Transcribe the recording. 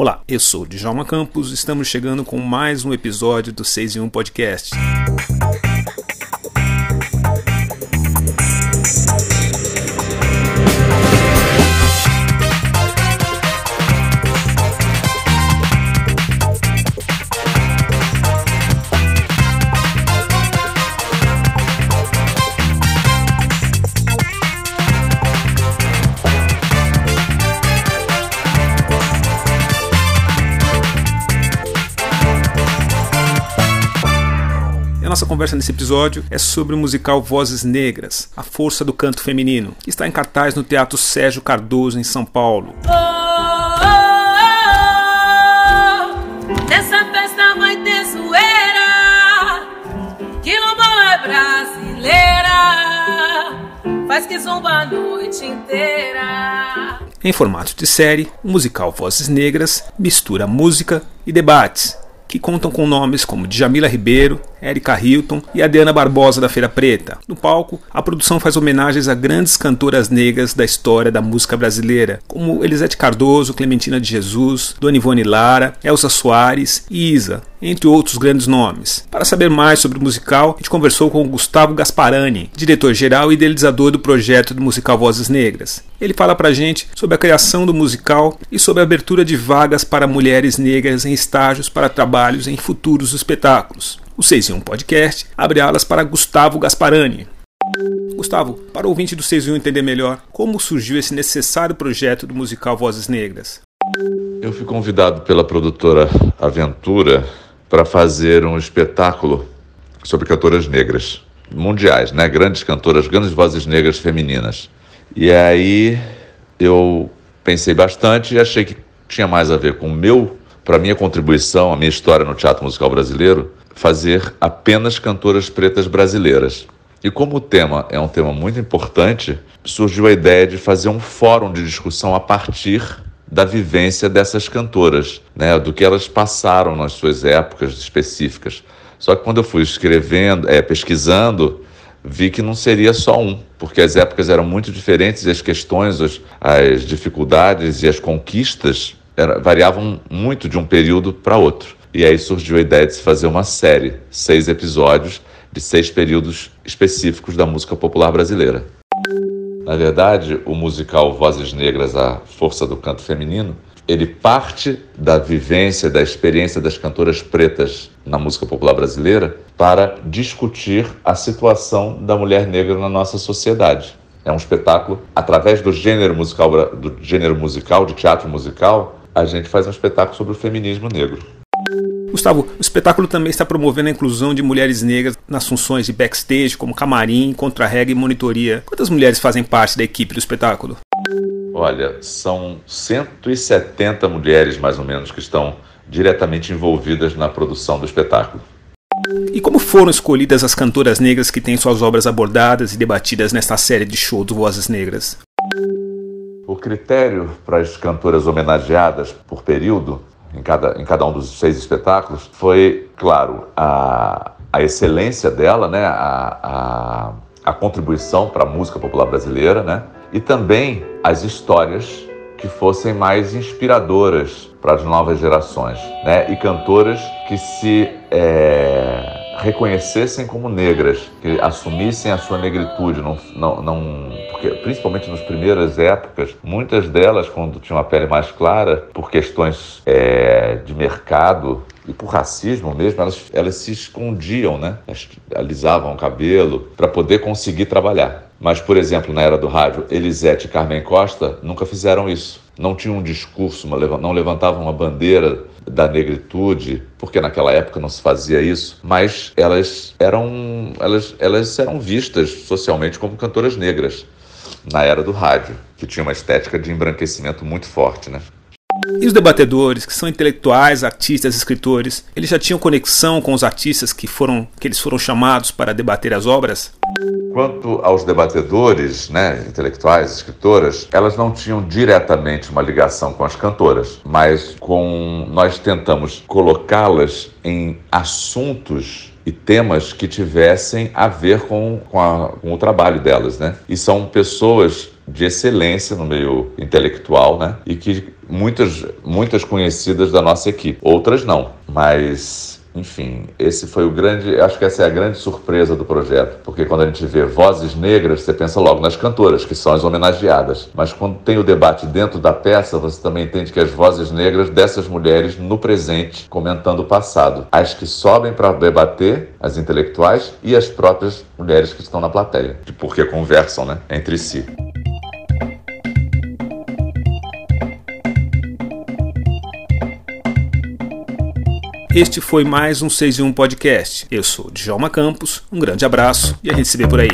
Olá, eu sou Djalma Campos, estamos chegando com mais um episódio do 6 em 1 Podcast. Nossa conversa nesse episódio é sobre o musical Vozes Negras, a força do canto feminino, que está em cartaz no Teatro Sérgio Cardoso, em São Paulo. Oh, oh, oh, nessa festa vai ter zoeira, quilombola é brasileira, faz que zomba a noite inteira. Em formato de série, o musical Vozes Negras mistura música e debates que contam com nomes como Djamila Ribeiro, Erika Hilton e Adriana Barbosa da Feira Preta. No palco, a produção faz homenagens a grandes cantoras negras da história da música brasileira, como Elisete Cardoso, Clementina de Jesus, Dona Ivone Lara, Elza Soares e Isa, entre outros grandes nomes. Para saber mais sobre o musical, a gente conversou com o Gustavo Gasparani, diretor-geral e idealizador do projeto do musical Vozes Negras. Ele fala pra gente sobre a criação do musical e sobre a abertura de vagas para mulheres negras em estágios para trabalhos em futuros espetáculos. O 6 em 1 Podcast abre alas para Gustavo Gasparani. Gustavo, para o ouvinte do 6 em 1 entender melhor, como surgiu esse necessário projeto do musical Vozes Negras? Eu fui convidado pela produtora Aventura para fazer um espetáculo sobre cantoras negras mundiais, né? Grandes cantoras, grandes vozes negras femininas. E aí eu pensei bastante e achei que tinha mais a ver com o meu, para minha contribuição, a minha história no teatro musical brasileiro, fazer apenas cantoras pretas brasileiras. E como o tema é um tema muito importante, surgiu a ideia de fazer um fórum de discussão a partir da vivência dessas cantoras, né, do que elas passaram nas suas épocas específicas. Só que quando eu fui escrevendo, é, pesquisando, vi que não seria só um, porque as épocas eram muito diferentes e as questões, as, as dificuldades e as conquistas era, variavam muito de um período para outro. E aí surgiu a ideia de se fazer uma série, seis episódios de seis períodos específicos da música popular brasileira. Na verdade, o musical Vozes Negras, a força do canto feminino, ele parte da vivência, da experiência das cantoras pretas na música popular brasileira para discutir a situação da mulher negra na nossa sociedade. É um espetáculo através do gênero musical, do gênero musical, de teatro musical, a gente faz um espetáculo sobre o feminismo negro. Gustavo, o espetáculo também está promovendo a inclusão de mulheres negras nas funções de backstage, como camarim, contra-regra e monitoria. Quantas mulheres fazem parte da equipe do espetáculo? Olha, são 170 mulheres, mais ou menos, que estão diretamente envolvidas na produção do espetáculo. E como foram escolhidas as cantoras negras que têm suas obras abordadas e debatidas nesta série de shows do Vozes Negras? O critério para as cantoras homenageadas por período em cada, em cada um dos seis espetáculos foi, claro, a, a excelência dela, né? a, a, a contribuição para a música popular brasileira, né? e também as histórias que fossem mais inspiradoras para as novas gerações, né? E cantoras que se é, reconhecessem como negras, que assumissem a sua negritude, não, não, não, porque principalmente nas primeiras épocas, muitas delas, quando tinham a pele mais clara, por questões é, de mercado e por racismo mesmo, elas, elas se escondiam, né? Elas alisavam o cabelo para poder conseguir trabalhar. Mas, por exemplo, na era do rádio, Elisete e Carmen Costa nunca fizeram isso. Não tinham um discurso, não levantavam uma bandeira da negritude, porque naquela época não se fazia isso, mas elas eram, elas, elas eram vistas socialmente como cantoras negras na era do rádio, que tinha uma estética de embranquecimento muito forte, né? E os debatedores, que são intelectuais, artistas, escritores, eles já tinham conexão com os artistas que foram que eles foram chamados para debater as obras? Quanto aos debatedores, né, intelectuais, escritoras, elas não tinham diretamente uma ligação com as cantoras, mas com nós tentamos colocá-las em assuntos e temas que tivessem a ver com, com, a, com o trabalho delas, né? E são pessoas de excelência no meio intelectual, né? E que muitas, muitas conhecidas da nossa equipe, outras não, mas enfim, esse foi o grande, acho que essa é a grande surpresa do projeto, porque quando a gente vê vozes negras, você pensa logo nas cantoras, que são as homenageadas. Mas quando tem o debate dentro da peça, você também entende que as vozes negras dessas mulheres no presente, comentando o passado. As que sobem para debater, as intelectuais e as próprias mulheres que estão na plateia, porque conversam, né, entre si. Este foi mais um 6 em 1 podcast. Eu sou Djalma Campos, um grande abraço e a gente se vê por aí.